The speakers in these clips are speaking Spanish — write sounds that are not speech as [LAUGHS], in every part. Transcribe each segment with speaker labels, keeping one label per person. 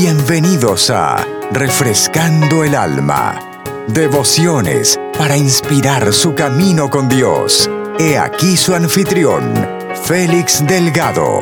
Speaker 1: Bienvenidos a Refrescando el Alma. Devociones para inspirar su camino con Dios. He aquí su anfitrión, Félix Delgado.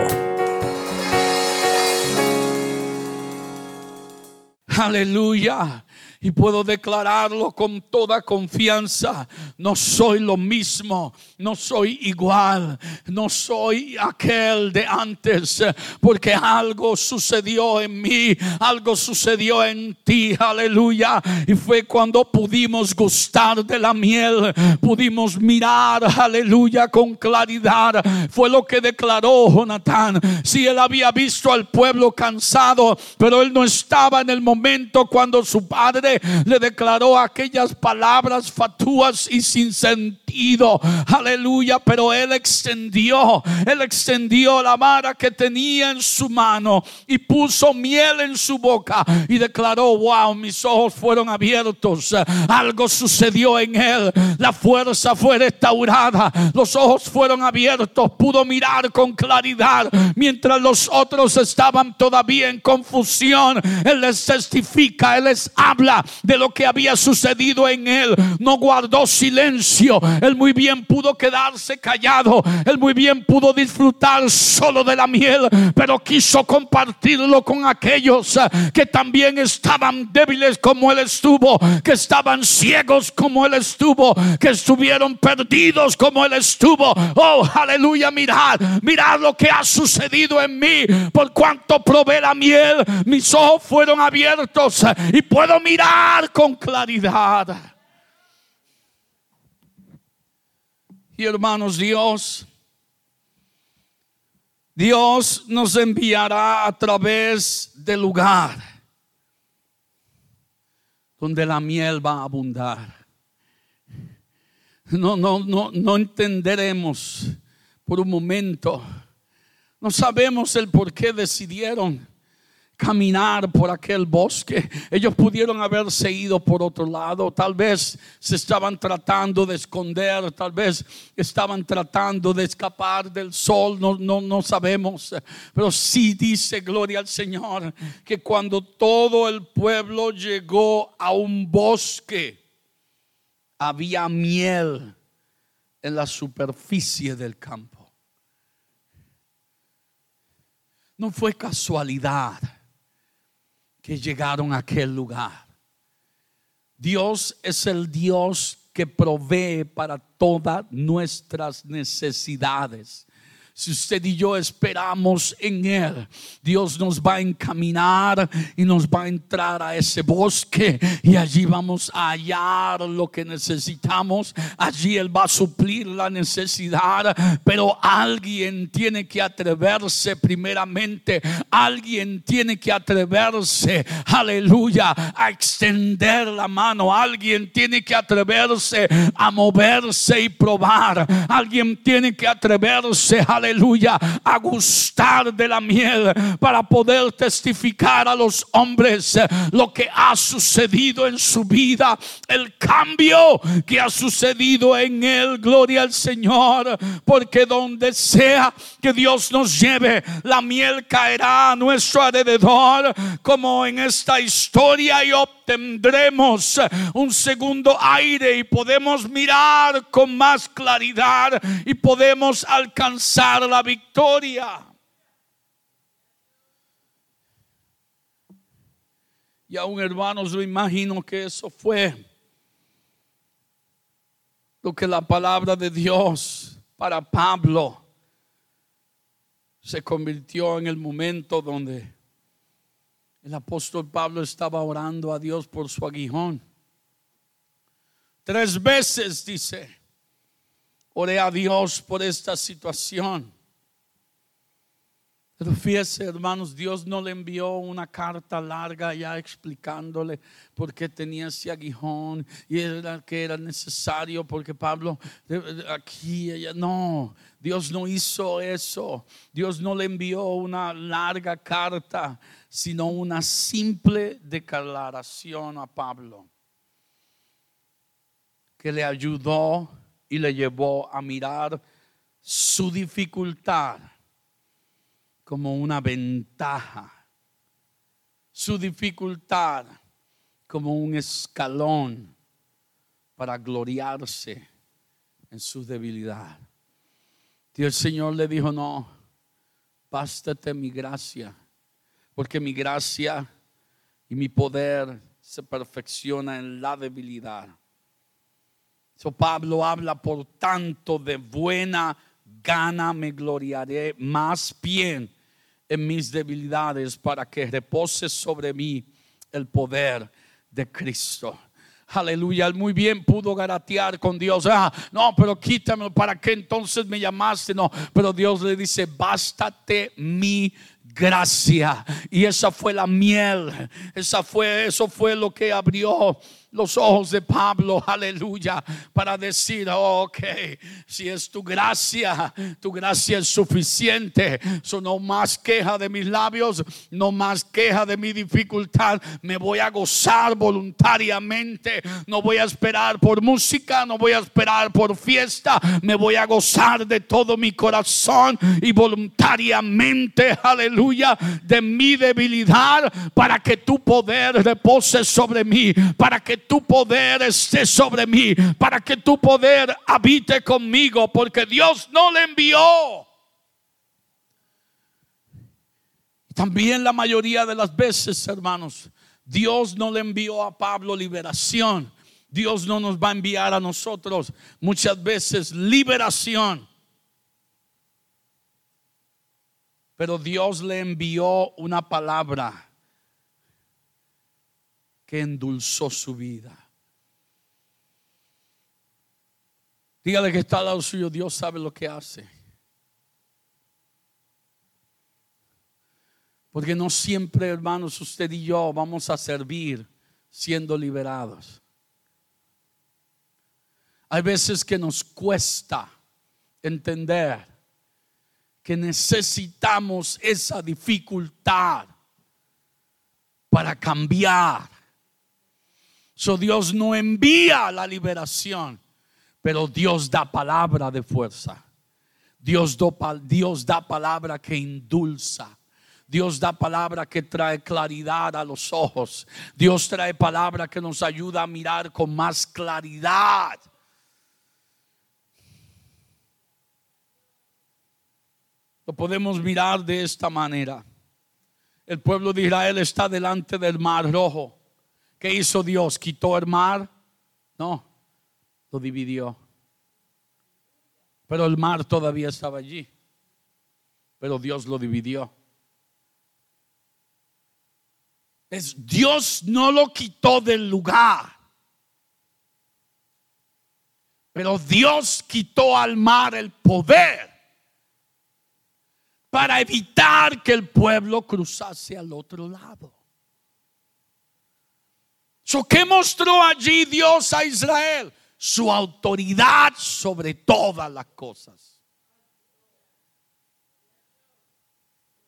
Speaker 2: Aleluya y puedo declararlo con toda confianza. No soy lo mismo, no soy igual, no soy aquel de antes, porque algo sucedió en mí, algo sucedió en ti, aleluya. Y fue cuando pudimos gustar de la miel, pudimos mirar, aleluya, con claridad. Fue lo que declaró Jonatán. Si él había visto al pueblo cansado, pero él no estaba en el momento cuando su padre le declaró aquellas palabras fatuas y sin sentido. Aleluya, pero él extendió, él extendió la vara que tenía en su mano y puso miel en su boca y declaró, wow, mis ojos fueron abiertos. Algo sucedió en él. La fuerza fue restaurada. Los ojos fueron abiertos. Pudo mirar con claridad mientras los otros estaban todavía en confusión. Él les testifica, él les habla de lo que había sucedido en él. No guardó silencio. Él muy bien pudo quedarse callado. Él muy bien pudo disfrutar solo de la miel, pero quiso compartirlo con aquellos eh, que también estaban débiles como él estuvo, que estaban ciegos como él estuvo, que estuvieron perdidos como él estuvo. Oh, aleluya, mirad, mirad lo que ha sucedido en mí. Por cuanto probé la miel, mis ojos fueron abiertos y puedo mirar con claridad. Y hermanos, Dios, Dios nos enviará a través del lugar donde la miel va a abundar. No, no, no, no entenderemos por un momento. No sabemos el por qué decidieron caminar por aquel bosque. Ellos pudieron haberse ido por otro lado. Tal vez se estaban tratando de esconder, tal vez estaban tratando de escapar del sol, no, no, no sabemos. Pero sí dice, gloria al Señor, que cuando todo el pueblo llegó a un bosque, había miel en la superficie del campo. No fue casualidad que llegaron a aquel lugar. Dios es el Dios que provee para todas nuestras necesidades. Si usted y yo esperamos en Él, Dios nos va a encaminar y nos va a entrar a ese bosque y allí vamos a hallar lo que necesitamos. Allí Él va a suplir la necesidad, pero alguien tiene que atreverse primeramente. Alguien tiene que atreverse, aleluya, a extender la mano. Alguien tiene que atreverse a moverse y probar. Alguien tiene que atreverse, aleluya aleluya, a gustar de la miel para poder testificar a los hombres lo que ha sucedido en su vida, el cambio que ha sucedido en él, gloria al Señor, porque donde sea que Dios nos lleve, la miel caerá a nuestro alrededor, como en esta historia y tendremos un segundo aire y podemos mirar con más claridad y podemos alcanzar la victoria. Y aún hermanos, yo imagino que eso fue lo que la palabra de Dios para Pablo se convirtió en el momento donde el apóstol Pablo estaba orando a Dios por su aguijón. Tres veces dice, oré a Dios por esta situación. Pero fíjese, hermanos, Dios no le envió una carta larga ya explicándole por qué tenía ese aguijón y era que era necesario porque Pablo aquí no, Dios no hizo eso. Dios no le envió una larga carta sino una simple declaración a Pablo que le ayudó y le llevó a mirar su dificultad como una ventaja su dificultad como un escalón para gloriarse en su debilidad. Y el Señor le dijo, no, bástate mi gracia, porque mi gracia y mi poder se perfecciona en la debilidad. So Pablo habla, por tanto, de buena gana me gloriaré más bien en mis debilidades para que repose sobre mí el poder de Cristo. Aleluya, muy bien pudo garatear con Dios. Ah, no, pero quítame, ¿para qué entonces me llamaste? No, pero Dios le dice, bástate mi gracia. Y esa fue la miel, esa fue, eso fue lo que abrió los ojos de Pablo, aleluya, para decir, ok, si es tu gracia, tu gracia es suficiente. So, no más queja de mis labios, no más queja de mi dificultad. Me voy a gozar voluntariamente. No voy a esperar por música, no voy a esperar por fiesta. Me voy a gozar de todo mi corazón y voluntariamente, aleluya, de mi debilidad para que tu poder repose sobre mí, para que tu poder esté sobre mí, para que tu poder habite conmigo, porque Dios no le envió. También la mayoría de las veces, hermanos, Dios no le envió a Pablo liberación. Dios no nos va a enviar a nosotros muchas veces liberación. Pero Dios le envió una palabra que endulzó su vida. Dígale que está al lado suyo, Dios sabe lo que hace. Porque no siempre, hermanos, usted y yo vamos a servir siendo liberados. Hay veces que nos cuesta entender que necesitamos esa dificultad para cambiar So Dios no envía la liberación, pero Dios da palabra de fuerza. Dios, Dios da palabra que indulza. Dios da palabra que trae claridad a los ojos. Dios trae palabra que nos ayuda a mirar con más claridad. Lo podemos mirar de esta manera. El pueblo de Israel está delante del mar rojo. ¿Qué hizo Dios? ¿Quitó el mar? No, lo dividió. Pero el mar todavía estaba allí. Pero Dios lo dividió. Es, Dios no lo quitó del lugar. Pero Dios quitó al mar el poder para evitar que el pueblo cruzase al otro lado. ¿Qué mostró allí Dios a Israel? Su autoridad sobre todas las cosas.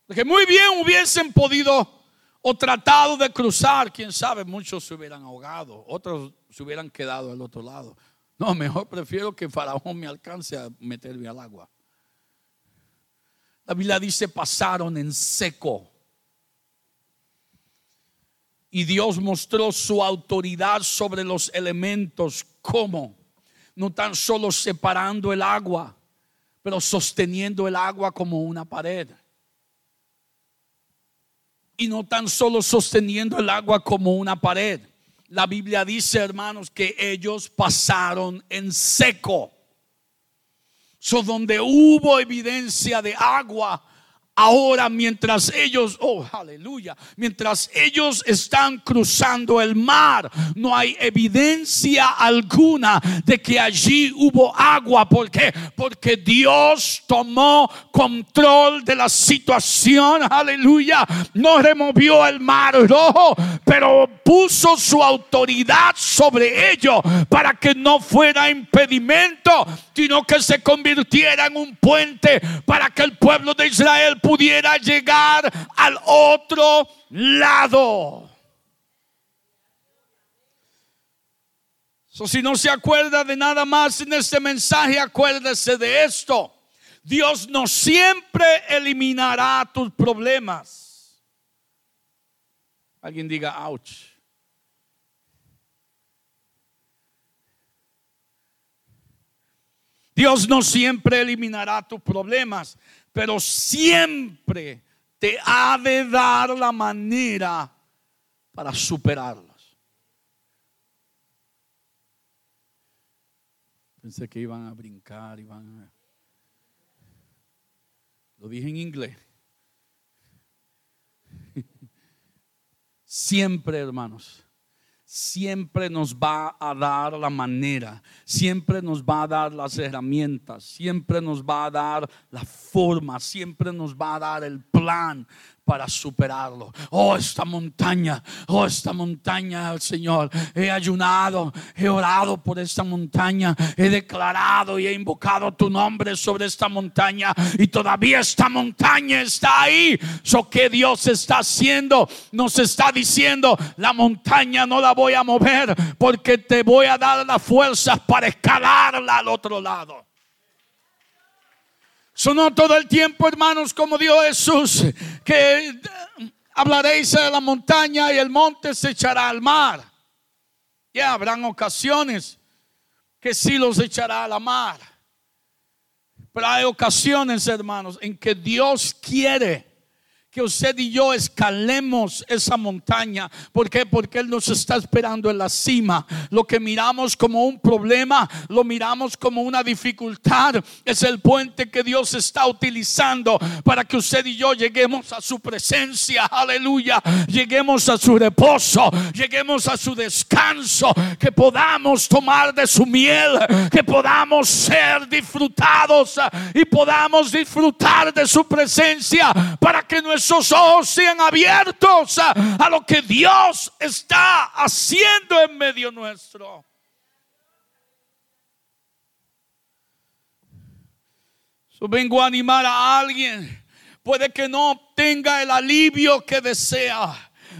Speaker 2: Que muy bien hubiesen podido o tratado de cruzar, quién sabe, muchos se hubieran ahogado, otros se hubieran quedado al otro lado. No, mejor prefiero que Faraón me alcance a meterme al agua. La Biblia dice pasaron en seco y Dios mostró su autoridad sobre los elementos. ¿Cómo? No tan solo separando el agua, pero sosteniendo el agua como una pared. Y no tan solo sosteniendo el agua como una pared. La Biblia dice, hermanos, que ellos pasaron en seco. So, donde hubo evidencia de agua, Ahora mientras ellos, oh aleluya, mientras ellos están cruzando el mar, no hay evidencia alguna de que allí hubo agua. ¿Por qué? Porque Dios tomó control de la situación, aleluya. No removió el mar rojo, pero puso su autoridad sobre ellos para que no fuera impedimento, sino que se convirtiera en un puente para que el pueblo de Israel pudiera llegar al otro lado. si no se acuerda de nada más en este mensaje, acuérdese de esto. Dios no siempre eliminará tus problemas. Alguien diga, ouch. Dios no siempre eliminará tus problemas, pero siempre te ha de dar la manera para superarlos. Pensé que iban a brincar, iban a... Lo dije en inglés. [LAUGHS] Siempre, hermanos, siempre nos va a dar la manera, siempre nos va a dar las herramientas, siempre nos va a dar la forma, siempre nos va a dar el plan para superarlo. Oh, esta montaña, oh, esta montaña, Señor. He ayunado, he orado por esta montaña, he declarado y he invocado tu nombre sobre esta montaña y todavía esta montaña está ahí. So que Dios está haciendo, nos está diciendo, la montaña no la voy a mover porque te voy a dar las fuerzas para escalarla al otro lado. Sonó todo el tiempo, hermanos, como dijo Jesús, que hablaréis de la montaña y el monte se echará al mar. Ya habrán ocasiones que sí los echará a la mar. Pero hay ocasiones, hermanos, en que Dios quiere que usted y yo escalemos esa montaña. ¿Por? Porque Él nos está esperando en la cima. Lo que miramos como un problema, lo miramos como una dificultad. Es el puente que Dios está utilizando para que usted y yo lleguemos a su presencia. Aleluya. Lleguemos a su reposo. Lleguemos a su descanso. Que podamos tomar de su miel. Que podamos ser disfrutados y podamos disfrutar de su presencia para que nuestro esos ojos sean abiertos a, lo que Dios está haciendo en medio nuestro. vengo a animar a alguien. Puede que no obtenga el alivio que desea,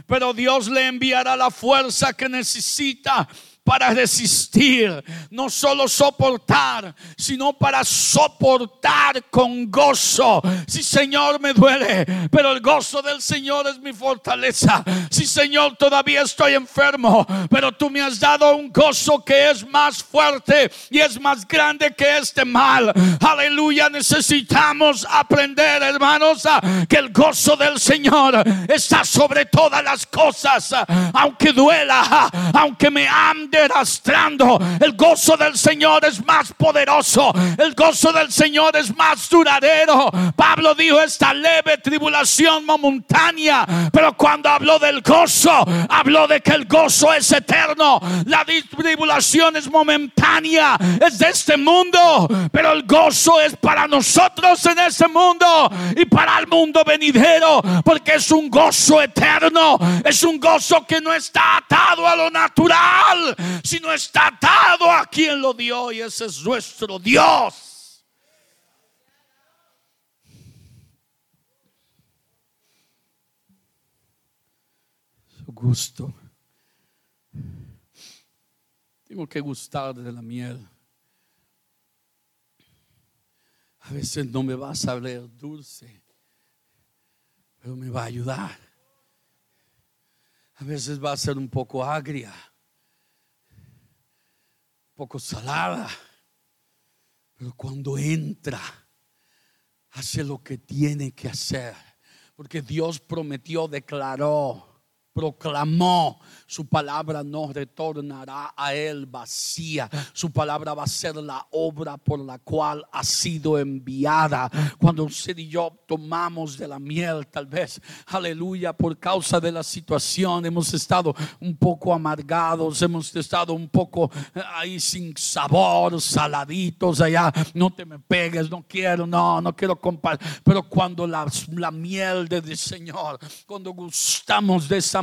Speaker 2: pero Dios le enviará la fuerza que necesita para resistir, no solo soportar, sino para soportar con gozo. Si Señor me duele, pero el gozo del Señor es mi fortaleza. Si Señor todavía estoy enfermo, pero tú me has dado un gozo que es más fuerte y es más grande que este mal. Aleluya, necesitamos aprender, hermanos, que el gozo del Señor está sobre todas las cosas, aunque duela, aunque me ande El gozo del Señor es más poderoso. El gozo del Señor es más duradero. Pablo dijo esta leve tribulación momentánea. Pero cuando habló del gozo, habló de que el gozo es eterno. La tribulación es momentánea. Es de este mundo. Pero el gozo es para nosotros en este mundo. Y para el mundo venidero. Porque es un gozo eterno. Es un gozo que no está atado a lo natural sino está atado a quien lo dio y ese es nuestro Dios. Su gusto. Tengo que gustar de la miel. A veces no me va a saber dulce, pero me va a ayudar. A veces va a ser un poco agria poco salada, pero cuando entra, hace lo que tiene que hacer, porque Dios prometió, declaró proclamó, su palabra no retornará a él vacía. Su palabra va a ser la obra por la cual ha sido enviada. Cuando usted y yo tomamos de la miel, tal vez, aleluya, por causa de la situación, hemos estado un poco amargados, hemos estado un poco eh, ahí sin sabor, saladitos allá. No te me pegues, no quiero, no, no quiero compartir. Pero cuando la, la miel del Señor, cuando gustamos de esa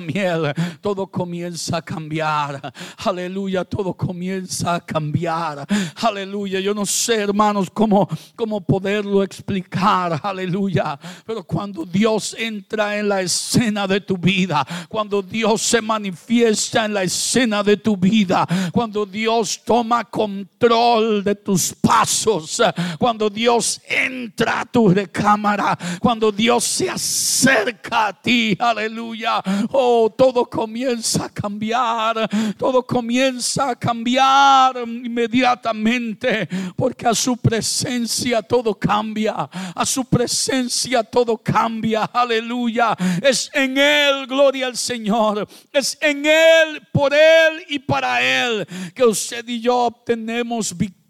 Speaker 2: todo comienza a cambiar. Aleluya, todo comienza a cambiar. Aleluya, yo no sé, hermanos, cómo, cómo poderlo explicar. Aleluya, pero cuando Dios entra en la escena de tu vida, cuando Dios se manifiesta en la escena de tu vida, cuando Dios toma control de tus pasos, cuando Dios entra a tu recámara, cuando Dios se acerca a ti, aleluya. Oh, todo comienza a cambiar, todo comienza a cambiar inmediatamente, porque a su presencia todo cambia, a su presencia todo cambia, aleluya. Es en Él, gloria al Señor, es en Él, por Él y para Él que usted y yo obtenemos victoria,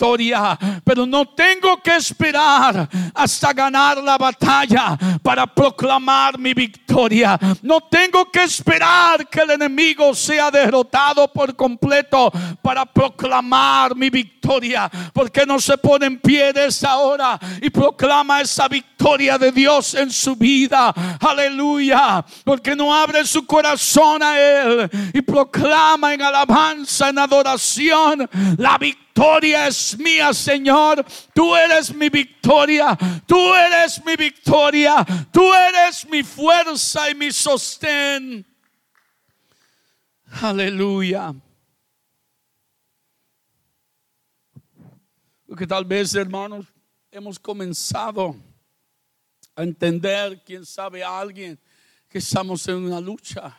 Speaker 2: pero no tengo que esperar hasta ganar la batalla para proclamar mi victoria. No tengo que esperar que el enemigo sea derrotado por completo para proclamar mi victoria. Porque no se pone en pie de esa hora y proclama esa victoria de Dios en su vida. Aleluya. Porque no abre su corazón a Él y proclama en alabanza, en adoración, la victoria es mía, Señor. Tú eres mi victoria. Tú eres mi victoria. Tú eres mi fuerza y mi sostén. Aleluya. Porque tal vez, hermanos, hemos comenzado a entender, quién sabe, a alguien que estamos en una lucha,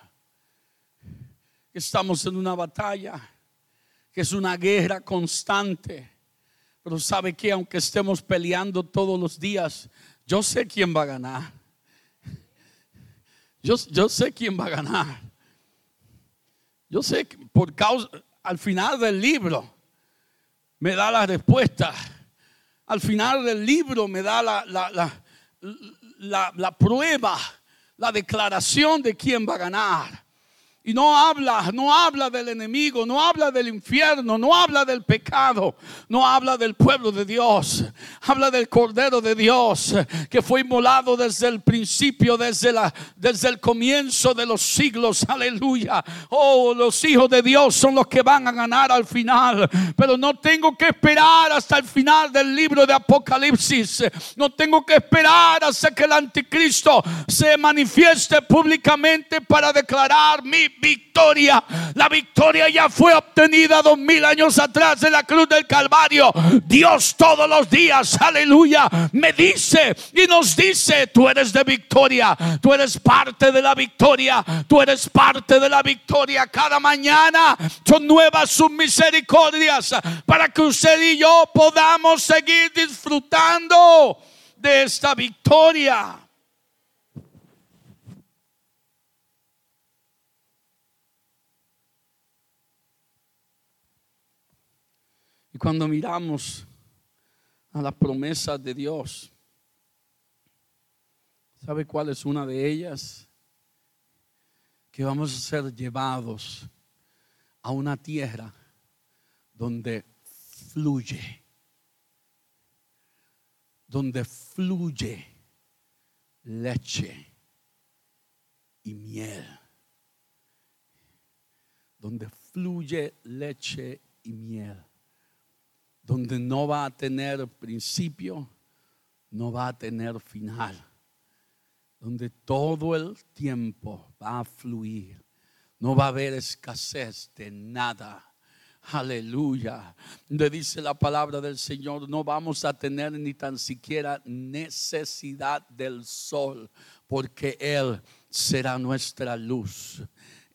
Speaker 2: que estamos en una batalla, que es una guerra constante. Pero sabe que aunque estemos peleando todos los días, yo sé quién va a ganar. Yo, yo sé quién va a ganar. Yo sé que por causa, al final del libro, me da la respuesta. Al final del libro me da la, la, la, la, prueba, la declaración de quién va a ganar. Y no habla, no habla del enemigo, no habla del infierno, no habla del pecado, no habla del pueblo de Dios. Habla del Cordero de Dios que fue inmolado desde el principio, desde, la, desde el comienzo de los siglos. Aleluya. Oh, los hijos de Dios son los que van a ganar al final. Pero no tengo que esperar hasta el final del libro de Apocalipsis. No tengo que esperar hasta que el anticristo se manifieste públicamente para declarar mi victoria. La victoria ya fue obtenida dos mil años atrás en la cruz del Calvario. Dios todos los días, aleluya, me dice y nos dice, tú eres de victoria, tú eres parte de la victoria, tú eres parte de la victoria. Cada mañana son nuevas sus misericordias para que usted y yo podamos seguir disfrutando de esta victoria. Y cuando miramos a la promesa de Dios, ¿sabe cuál es una de ellas? Que vamos a ser llevados a una tierra donde fluye, donde fluye leche y miel, donde fluye leche y miel donde no va a tener principio, no va a tener final, donde todo el tiempo va a fluir, no va a haber escasez de nada. Aleluya. Donde dice la palabra del Señor, no vamos a tener ni tan siquiera necesidad del sol, porque Él será nuestra luz.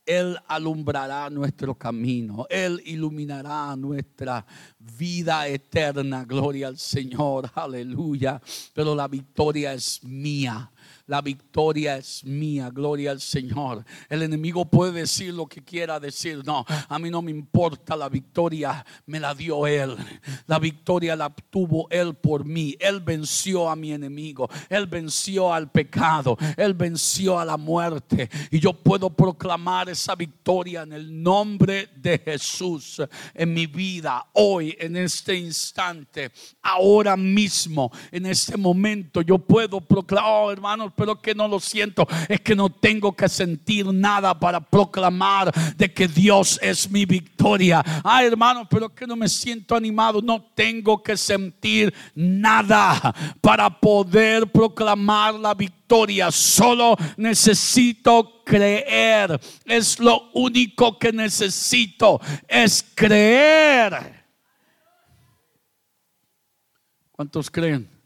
Speaker 2: Él alumbrará nuestro camino. Él iluminará nuestra vida eterna. Gloria al Señor. Aleluya. Pero la victoria es mía. La victoria es mía, gloria al Señor. El enemigo puede decir lo que quiera decir. No, a mí no me importa. La victoria me la dio Él. La victoria la tuvo Él por mí. Él venció a mi enemigo. Él venció al pecado. Él venció a la muerte. Y yo puedo proclamar esa victoria en el nombre de Jesús en mi vida, hoy, en este instante, ahora mismo, en este momento. Yo puedo proclamar, oh, pero que no lo siento, es que no tengo que sentir nada para proclamar de que Dios es mi victoria. Ah, hermano, pero que no me siento animado, no tengo que sentir nada para poder proclamar la victoria. Solo necesito creer. Es lo único que necesito, es creer. ¿Cuántos creen?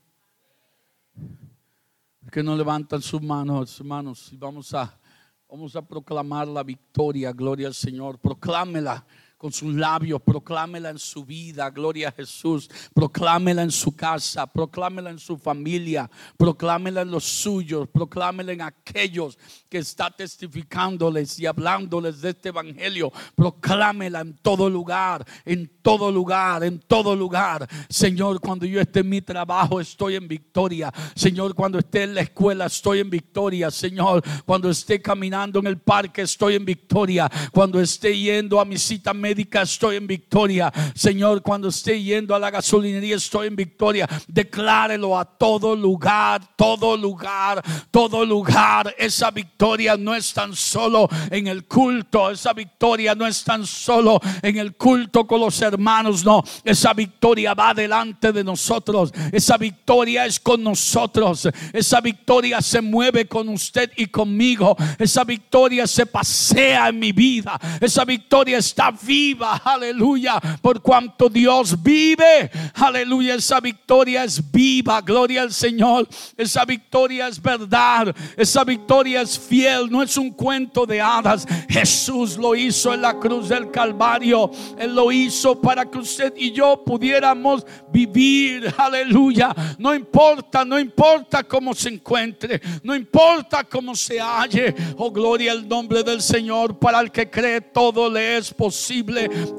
Speaker 2: Que no levantan sus manos, hermanos, y vamos a Vamos a proclamar la victoria, gloria al Señor. Proclámela con sus labios, proclámela en su vida, gloria a Jesús, proclámela en su casa, proclámela en su familia, proclámela en los suyos, proclámela en aquellos que está testificándoles y hablándoles de este evangelio, proclámela en todo lugar, en todo lugar, en todo lugar. Señor, cuando yo esté en mi trabajo, estoy en victoria. Señor, cuando esté en la escuela, estoy en victoria. Señor, cuando esté caminando en el parque, estoy en victoria. Cuando esté yendo a mi cita médica, estoy en victoria. Señor, cuando esté yendo a la gasolinería, estoy en victoria. Declárelo a todo lugar, todo lugar, todo lugar. Esa victoria no es tan solo en el culto. Esa victoria no es tan solo en el culto con los hermanos. No, esa victoria va delante de nosotros. Esa victoria es con nosotros. Esa victoria se mueve con usted y conmigo. Esa victoria se pasea en mi vida. Esa victoria está viva. Aleluya. Por cuanto Dios vive. Aleluya. Esa victoria es viva. Gloria al Señor. Esa victoria es verdad. Esa victoria es fiel. No es un cuento de hadas. Jesús lo hizo en la cruz del Calvario. Él lo hizo para que usted y yo pudiéramos vivir. Aleluya. No importa, no importa cómo se encuentre. No importa cómo se halle. Oh, gloria al nombre del Señor. Para el que cree, todo le es posible.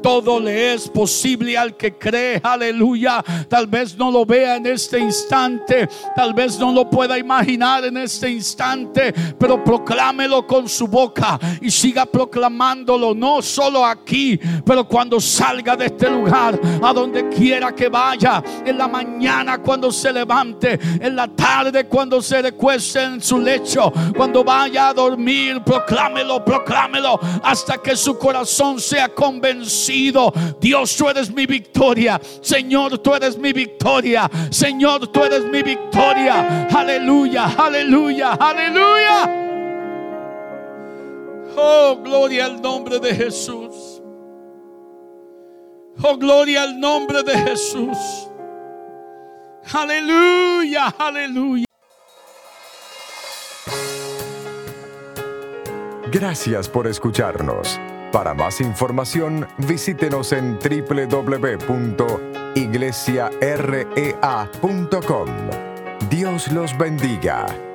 Speaker 2: Todo le es posible al que cree. Aleluya. Tal vez no lo vea en este instante. Tal vez no lo pueda imaginar en este instante. Pero proclámelo con su boca y siga proclamándolo. No solo aquí, pero cuando salga de este lugar, a donde quiera que vaya, en la mañana cuando se levante, en la tarde cuando se recueste en su lecho, cuando vaya a dormir, proclámelo, proclámelo, hasta que su corazón sea convencido. Dios, tú eres mi victoria. Señor, tú eres mi victoria. Señor, tú eres mi victoria. Aleluya, aleluya, aleluya. Oh, gloria al nombre de Jesús. Oh, gloria al nombre de Jesús. Aleluya, aleluya.
Speaker 1: Gracias por escucharnos. Para más información, visítenos en www.iglesiarea.com. Dios los bendiga.